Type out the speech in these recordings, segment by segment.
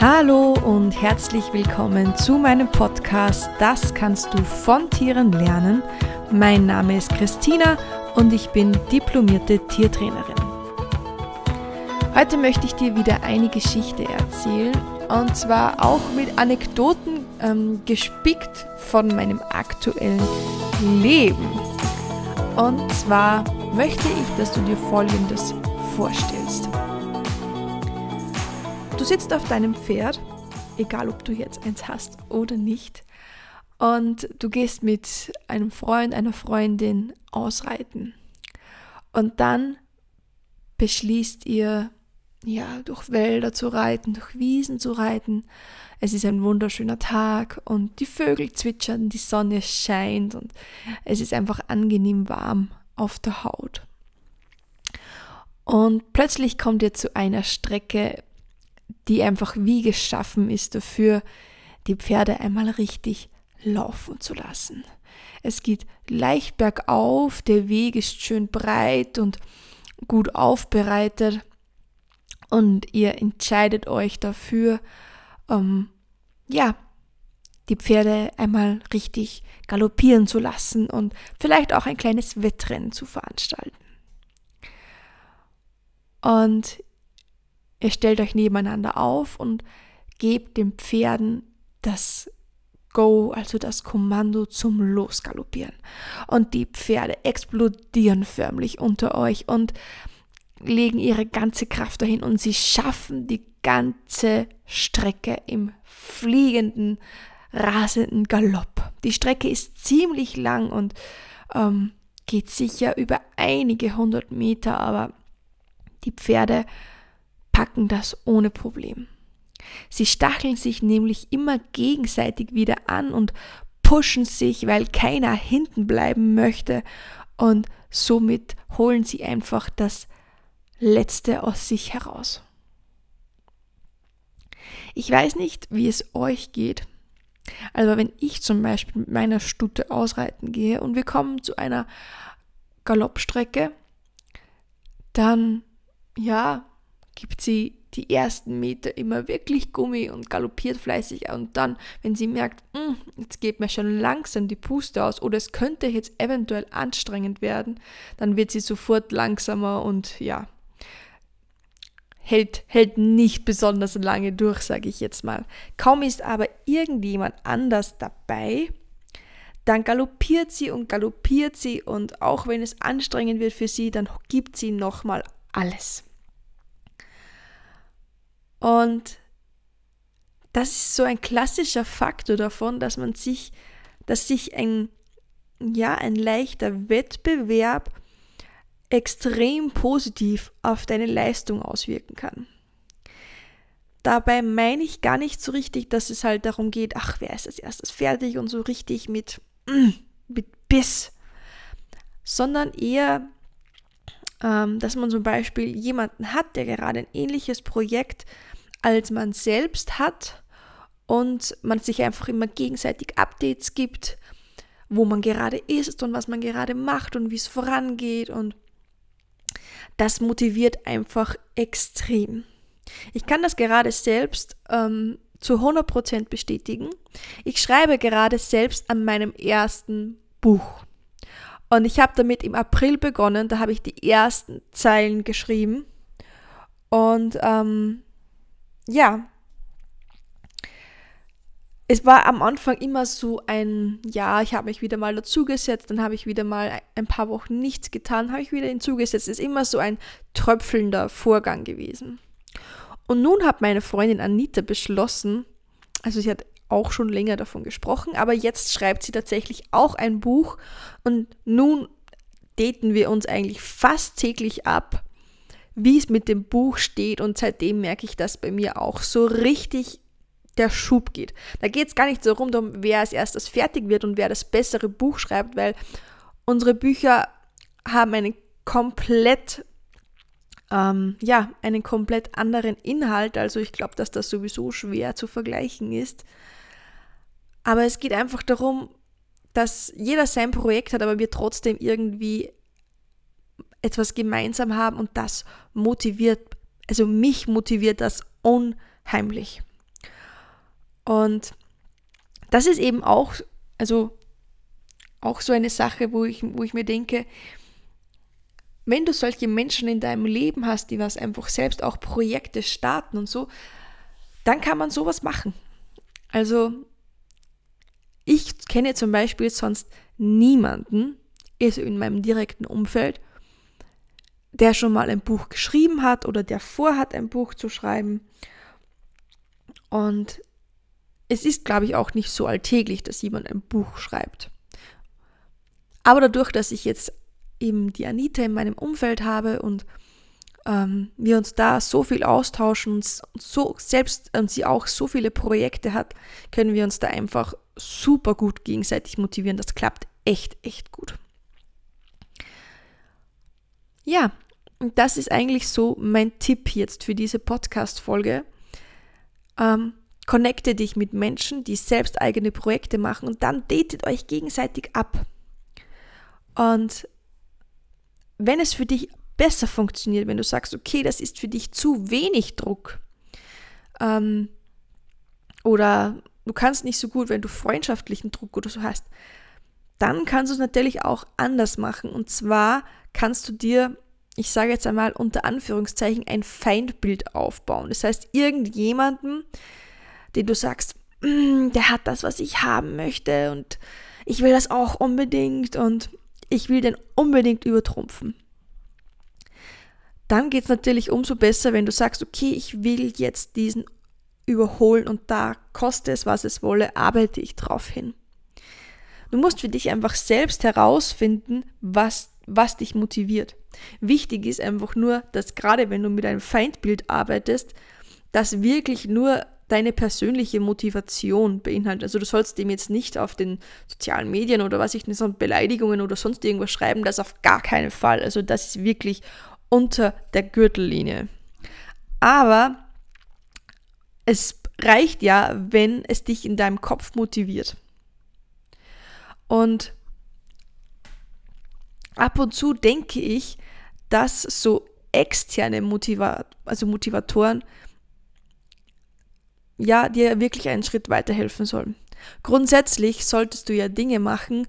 Hallo und herzlich willkommen zu meinem Podcast Das kannst du von Tieren lernen. Mein Name ist Christina und ich bin diplomierte Tiertrainerin. Heute möchte ich dir wieder eine Geschichte erzählen und zwar auch mit Anekdoten ähm, gespickt von meinem aktuellen Leben. Und zwar möchte ich, dass du dir Folgendes vorstellst. Du sitzt auf deinem Pferd, egal ob du jetzt eins hast oder nicht, und du gehst mit einem Freund, einer Freundin ausreiten. Und dann beschließt ihr, ja, durch Wälder zu reiten, durch Wiesen zu reiten. Es ist ein wunderschöner Tag und die Vögel zwitschern, die Sonne scheint und es ist einfach angenehm warm auf der Haut. Und plötzlich kommt ihr zu einer Strecke, die einfach wie geschaffen ist dafür, die Pferde einmal richtig laufen zu lassen. Es geht leicht bergauf, der Weg ist schön breit und gut aufbereitet und ihr entscheidet euch dafür, ähm, ja, die Pferde einmal richtig galoppieren zu lassen und vielleicht auch ein kleines Wettrennen zu veranstalten. Und Ihr stellt euch nebeneinander auf und gebt den Pferden das Go, also das Kommando zum Losgaloppieren. Und die Pferde explodieren förmlich unter euch und legen ihre ganze Kraft dahin und sie schaffen die ganze Strecke im fliegenden, rasenden Galopp. Die Strecke ist ziemlich lang und ähm, geht sicher über einige hundert Meter, aber die Pferde packen das ohne Problem. Sie stacheln sich nämlich immer gegenseitig wieder an und pushen sich, weil keiner hinten bleiben möchte und somit holen sie einfach das Letzte aus sich heraus. Ich weiß nicht, wie es euch geht, aber wenn ich zum Beispiel mit meiner Stute ausreiten gehe und wir kommen zu einer Galoppstrecke, dann ja, gibt sie die ersten Meter immer wirklich Gummi und galoppiert fleißig und dann, wenn sie merkt, hm, jetzt geht mir schon langsam die Puste aus oder es könnte jetzt eventuell anstrengend werden, dann wird sie sofort langsamer und ja, hält, hält nicht besonders lange durch, sage ich jetzt mal. Kaum ist aber irgendjemand anders dabei, dann galoppiert sie und galoppiert sie und auch wenn es anstrengend wird für sie, dann gibt sie nochmal alles. Und das ist so ein klassischer Faktor davon, dass man sich, dass sich ein, ja, ein leichter Wettbewerb extrem positiv auf deine Leistung auswirken kann. Dabei meine ich gar nicht so richtig, dass es halt darum geht, ach, wer ist als erstes fertig und so richtig mit, mm, mit Biss, sondern eher dass man zum Beispiel jemanden hat, der gerade ein ähnliches Projekt als man selbst hat und man sich einfach immer gegenseitig Updates gibt, wo man gerade ist und was man gerade macht und wie es vorangeht und das motiviert einfach extrem. Ich kann das gerade selbst ähm, zu 100% bestätigen. Ich schreibe gerade selbst an meinem ersten Buch. Und ich habe damit im April begonnen, da habe ich die ersten Zeilen geschrieben. Und ähm, ja, es war am Anfang immer so ein, ja, ich habe mich wieder mal dazugesetzt, dann habe ich wieder mal ein paar Wochen nichts getan, habe ich wieder hinzugesetzt. Es ist immer so ein tröpfelnder Vorgang gewesen. Und nun hat meine Freundin Anita beschlossen, also sie hat auch schon länger davon gesprochen, aber jetzt schreibt sie tatsächlich auch ein Buch und nun daten wir uns eigentlich fast täglich ab, wie es mit dem Buch steht und seitdem merke ich, dass bei mir auch so richtig der Schub geht. Da geht es gar nicht so rum, wer als erstes fertig wird und wer das bessere Buch schreibt, weil unsere Bücher haben einen komplett ähm, ja, einen komplett anderen Inhalt. Also ich glaube, dass das sowieso schwer zu vergleichen ist. Aber es geht einfach darum, dass jeder sein Projekt hat, aber wir trotzdem irgendwie etwas gemeinsam haben und das motiviert, also mich motiviert das unheimlich. Und das ist eben auch, also auch so eine Sache, wo ich, wo ich mir denke, wenn du solche Menschen in deinem Leben hast, die was einfach selbst auch Projekte starten und so, dann kann man sowas machen. Also ich kenne zum Beispiel sonst niemanden, also in meinem direkten Umfeld, der schon mal ein Buch geschrieben hat oder der vorhat, ein Buch zu schreiben. Und es ist, glaube ich, auch nicht so alltäglich, dass jemand ein Buch schreibt. Aber dadurch, dass ich jetzt eben die Anita in meinem Umfeld habe und ähm, wir uns da so viel austauschen und so selbst und sie auch so viele Projekte hat, können wir uns da einfach super gut gegenseitig motivieren. Das klappt echt, echt gut. Ja, das ist eigentlich so mein Tipp jetzt für diese Podcast-Folge. Ähm, connecte dich mit Menschen, die selbst eigene Projekte machen und dann datet euch gegenseitig ab. Und wenn es für dich besser funktioniert, wenn du sagst, okay, das ist für dich zu wenig Druck ähm, oder du kannst nicht so gut, wenn du freundschaftlichen Druck oder so hast, dann kannst du es natürlich auch anders machen. Und zwar kannst du dir, ich sage jetzt einmal unter Anführungszeichen, ein Feindbild aufbauen. Das heißt, irgendjemanden, den du sagst, mm, der hat das, was ich haben möchte und ich will das auch unbedingt und ich will den unbedingt übertrumpfen. Dann geht es natürlich umso besser, wenn du sagst, okay, ich will jetzt diesen überholen und da koste es, was es wolle, arbeite ich drauf hin. Du musst für dich einfach selbst herausfinden, was, was dich motiviert. Wichtig ist einfach nur, dass gerade wenn du mit einem Feindbild arbeitest, das wirklich nur deine persönliche Motivation beinhaltet. Also du sollst dem jetzt nicht auf den sozialen Medien oder was ich nicht so Beleidigungen oder sonst irgendwas schreiben, das auf gar keinen Fall. Also das ist wirklich unter der Gürtellinie. Aber es reicht ja, wenn es dich in deinem Kopf motiviert. Und ab und zu denke ich, dass so externe Motivat also Motivatoren ja dir wirklich einen Schritt weiterhelfen sollen. Grundsätzlich solltest du ja Dinge machen,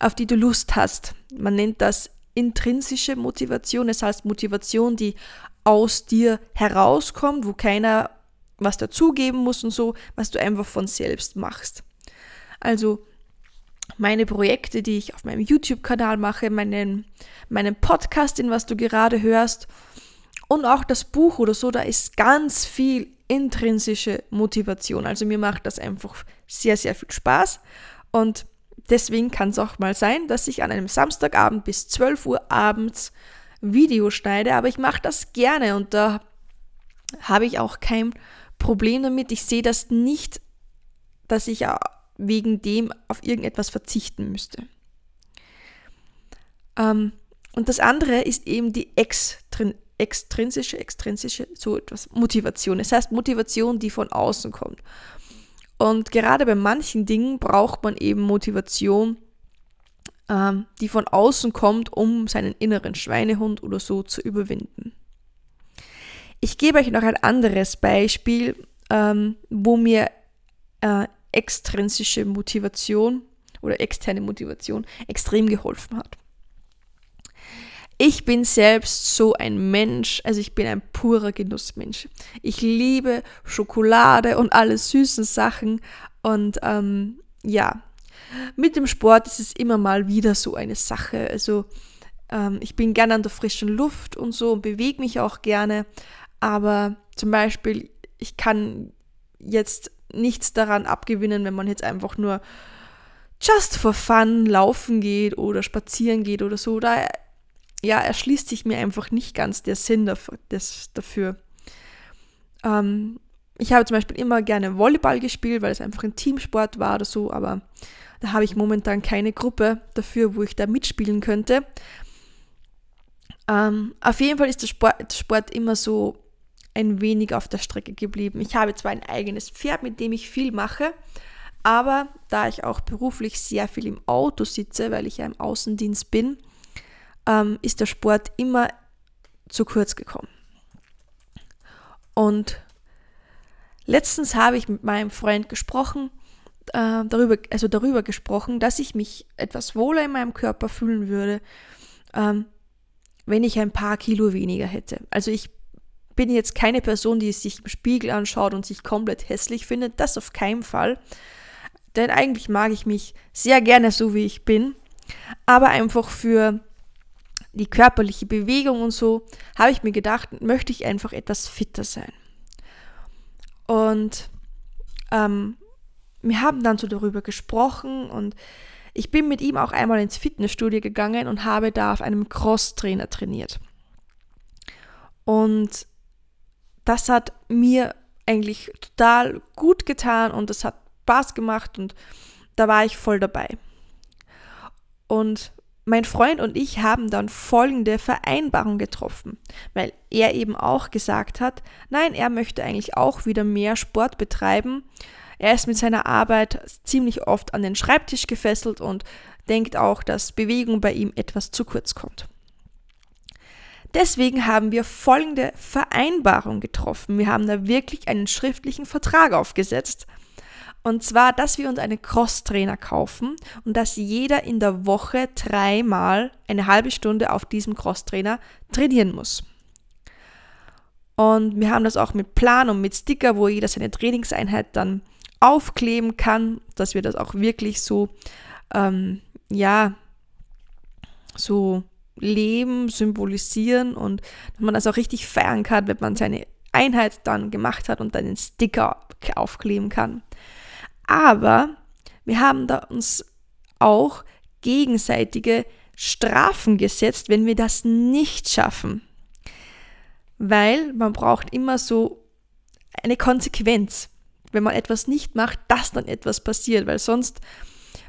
auf die du Lust hast. Man nennt das intrinsische Motivation, das heißt Motivation, die aus dir herauskommt, wo keiner was dazugeben muss und so, was du einfach von selbst machst. Also meine Projekte, die ich auf meinem YouTube-Kanal mache, meinen, meinen Podcast, in was du gerade hörst und auch das Buch oder so, da ist ganz viel intrinsische Motivation. Also mir macht das einfach sehr, sehr viel Spaß und deswegen kann es auch mal sein, dass ich an einem Samstagabend bis 12 Uhr abends Video schneide, aber ich mache das gerne und da habe ich auch kein Problem damit. Ich sehe das nicht, dass ich wegen dem auf irgendetwas verzichten müsste. Ähm, und das andere ist eben die extrin extrinsische, extrinsische, so etwas, Motivation. Das heißt Motivation, die von außen kommt. Und gerade bei manchen Dingen braucht man eben Motivation, ähm, die von außen kommt, um seinen inneren Schweinehund oder so zu überwinden. Ich gebe euch noch ein anderes Beispiel, ähm, wo mir äh, extrinsische Motivation oder externe Motivation extrem geholfen hat. Ich bin selbst so ein Mensch, also ich bin ein purer Genussmensch. Ich liebe Schokolade und alle süßen Sachen und ähm, ja, mit dem Sport ist es immer mal wieder so eine Sache. Also ähm, ich bin gerne an der frischen Luft und so und bewege mich auch gerne, aber zum Beispiel ich kann jetzt nichts daran abgewinnen, wenn man jetzt einfach nur just for fun laufen geht oder spazieren geht oder so. Da ja, erschließt sich mir einfach nicht ganz der Sinn dafür. Ähm, ich habe zum Beispiel immer gerne Volleyball gespielt, weil es einfach ein Teamsport war oder so, aber da habe ich momentan keine Gruppe dafür, wo ich da mitspielen könnte. Ähm, auf jeden Fall ist der Sport, der Sport immer so ein wenig auf der Strecke geblieben. Ich habe zwar ein eigenes Pferd, mit dem ich viel mache, aber da ich auch beruflich sehr viel im Auto sitze, weil ich ja im Außendienst bin, ähm, ist der Sport immer zu kurz gekommen. Und letztens habe ich mit meinem Freund gesprochen, äh, darüber, also darüber gesprochen, dass ich mich etwas wohler in meinem Körper fühlen würde, ähm, wenn ich ein paar Kilo weniger hätte. Also ich bin jetzt keine Person, die sich im Spiegel anschaut und sich komplett hässlich findet. Das auf keinen Fall. Denn eigentlich mag ich mich sehr gerne so, wie ich bin. Aber einfach für die körperliche Bewegung und so habe ich mir gedacht, möchte ich einfach etwas fitter sein. Und ähm, wir haben dann so darüber gesprochen und ich bin mit ihm auch einmal ins Fitnessstudio gegangen und habe da auf einem Cross-Trainer trainiert. Und das hat mir eigentlich total gut getan und es hat Spaß gemacht und da war ich voll dabei. Und mein Freund und ich haben dann folgende Vereinbarung getroffen, weil er eben auch gesagt hat, nein, er möchte eigentlich auch wieder mehr Sport betreiben. Er ist mit seiner Arbeit ziemlich oft an den Schreibtisch gefesselt und denkt auch, dass Bewegung bei ihm etwas zu kurz kommt. Deswegen haben wir folgende Vereinbarung getroffen. Wir haben da wirklich einen schriftlichen Vertrag aufgesetzt. Und zwar, dass wir uns einen Cross-Trainer kaufen und dass jeder in der Woche dreimal eine halbe Stunde auf diesem Cross-Trainer trainieren muss. Und wir haben das auch mit Plan und mit Sticker, wo jeder seine Trainingseinheit dann aufkleben kann, dass wir das auch wirklich so, ähm, ja, so Leben symbolisieren und dass man das auch richtig feiern kann, wenn man seine Einheit dann gemacht hat und dann den Sticker aufkleben kann. Aber wir haben da uns auch gegenseitige Strafen gesetzt, wenn wir das nicht schaffen. Weil man braucht immer so eine Konsequenz, wenn man etwas nicht macht, dass dann etwas passiert, weil sonst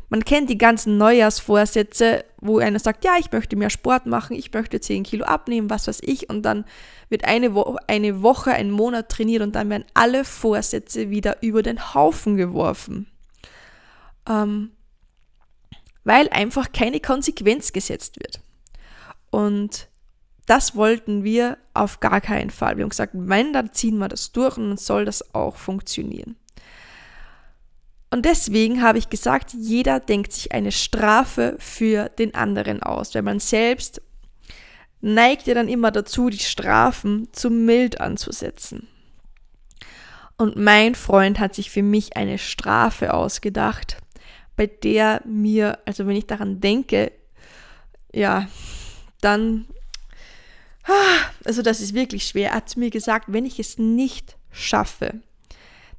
man kennt die ganzen Neujahrsvorsätze, wo einer sagt, ja, ich möchte mehr Sport machen, ich möchte 10 Kilo abnehmen, was weiß ich, und dann wird eine, Wo eine Woche, ein Monat trainiert und dann werden alle Vorsätze wieder über den Haufen geworfen. Ähm, weil einfach keine Konsequenz gesetzt wird. Und das wollten wir auf gar keinen Fall. Wir haben gesagt, wenn, dann ziehen wir das durch und dann soll das auch funktionieren. Und deswegen habe ich gesagt, jeder denkt sich eine Strafe für den anderen aus, weil man selbst neigt ja dann immer dazu, die Strafen zu mild anzusetzen. Und mein Freund hat sich für mich eine Strafe ausgedacht, bei der mir, also wenn ich daran denke, ja, dann, also das ist wirklich schwer. Er hat mir gesagt, wenn ich es nicht schaffe,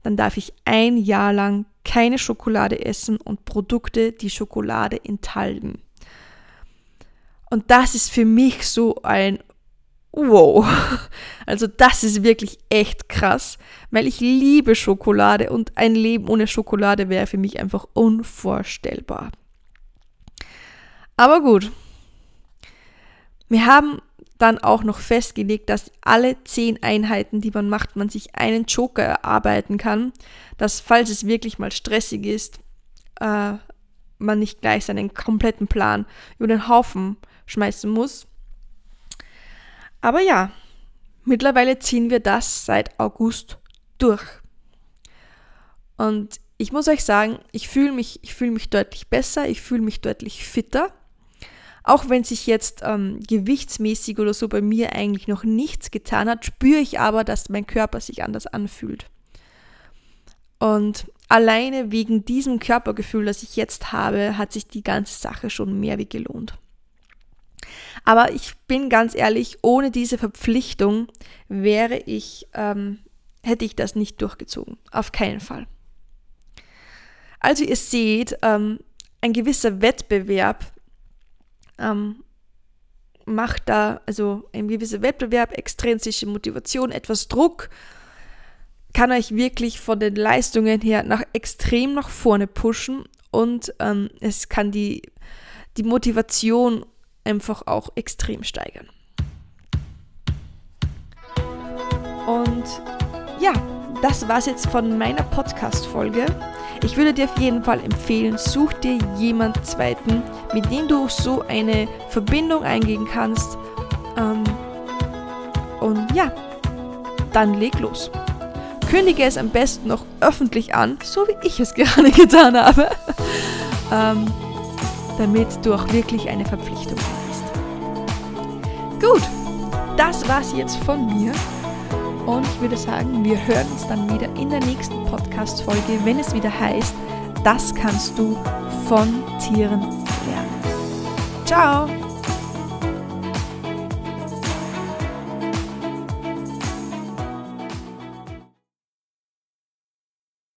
dann darf ich ein Jahr lang keine Schokolade essen und Produkte, die Schokolade enthalten. Und das ist für mich so ein Wow. Also das ist wirklich echt krass, weil ich liebe Schokolade und ein Leben ohne Schokolade wäre für mich einfach unvorstellbar. Aber gut. Wir haben dann auch noch festgelegt, dass alle zehn Einheiten, die man macht, man sich einen Joker erarbeiten kann, dass falls es wirklich mal stressig ist, äh, man nicht gleich seinen kompletten Plan über den Haufen schmeißen muss. Aber ja, mittlerweile ziehen wir das seit August durch. Und ich muss euch sagen, ich fühle mich, ich fühle mich deutlich besser, ich fühle mich deutlich fitter. Auch wenn sich jetzt ähm, gewichtsmäßig oder so bei mir eigentlich noch nichts getan hat, spüre ich aber, dass mein Körper sich anders anfühlt. Und alleine wegen diesem Körpergefühl, das ich jetzt habe, hat sich die ganze Sache schon mehr wie gelohnt. Aber ich bin ganz ehrlich, ohne diese Verpflichtung wäre ich, ähm, hätte ich das nicht durchgezogen. Auf keinen Fall. Also ihr seht, ähm, ein gewisser Wettbewerb ähm, macht da, also ein gewisser Wettbewerb, extrinsische Motivation, etwas Druck, kann euch wirklich von den Leistungen her nach extrem nach vorne pushen und ähm, es kann die, die Motivation einfach auch extrem steigern. Und ja, das war's jetzt von meiner Podcast-Folge. Ich würde dir auf jeden Fall empfehlen, such dir jemand zweiten, mit dem du so eine Verbindung eingehen kannst. Ähm, und ja, dann leg los. kündige es am besten noch öffentlich an, so wie ich es gerade getan habe, ähm, damit du auch wirklich eine Verpflichtung hast. Gut, das war es jetzt von mir. Und ich würde sagen, wir hören uns dann wieder in der nächsten Podcast-Folge, wenn es wieder heißt, das kannst du von Tieren lernen. Ciao!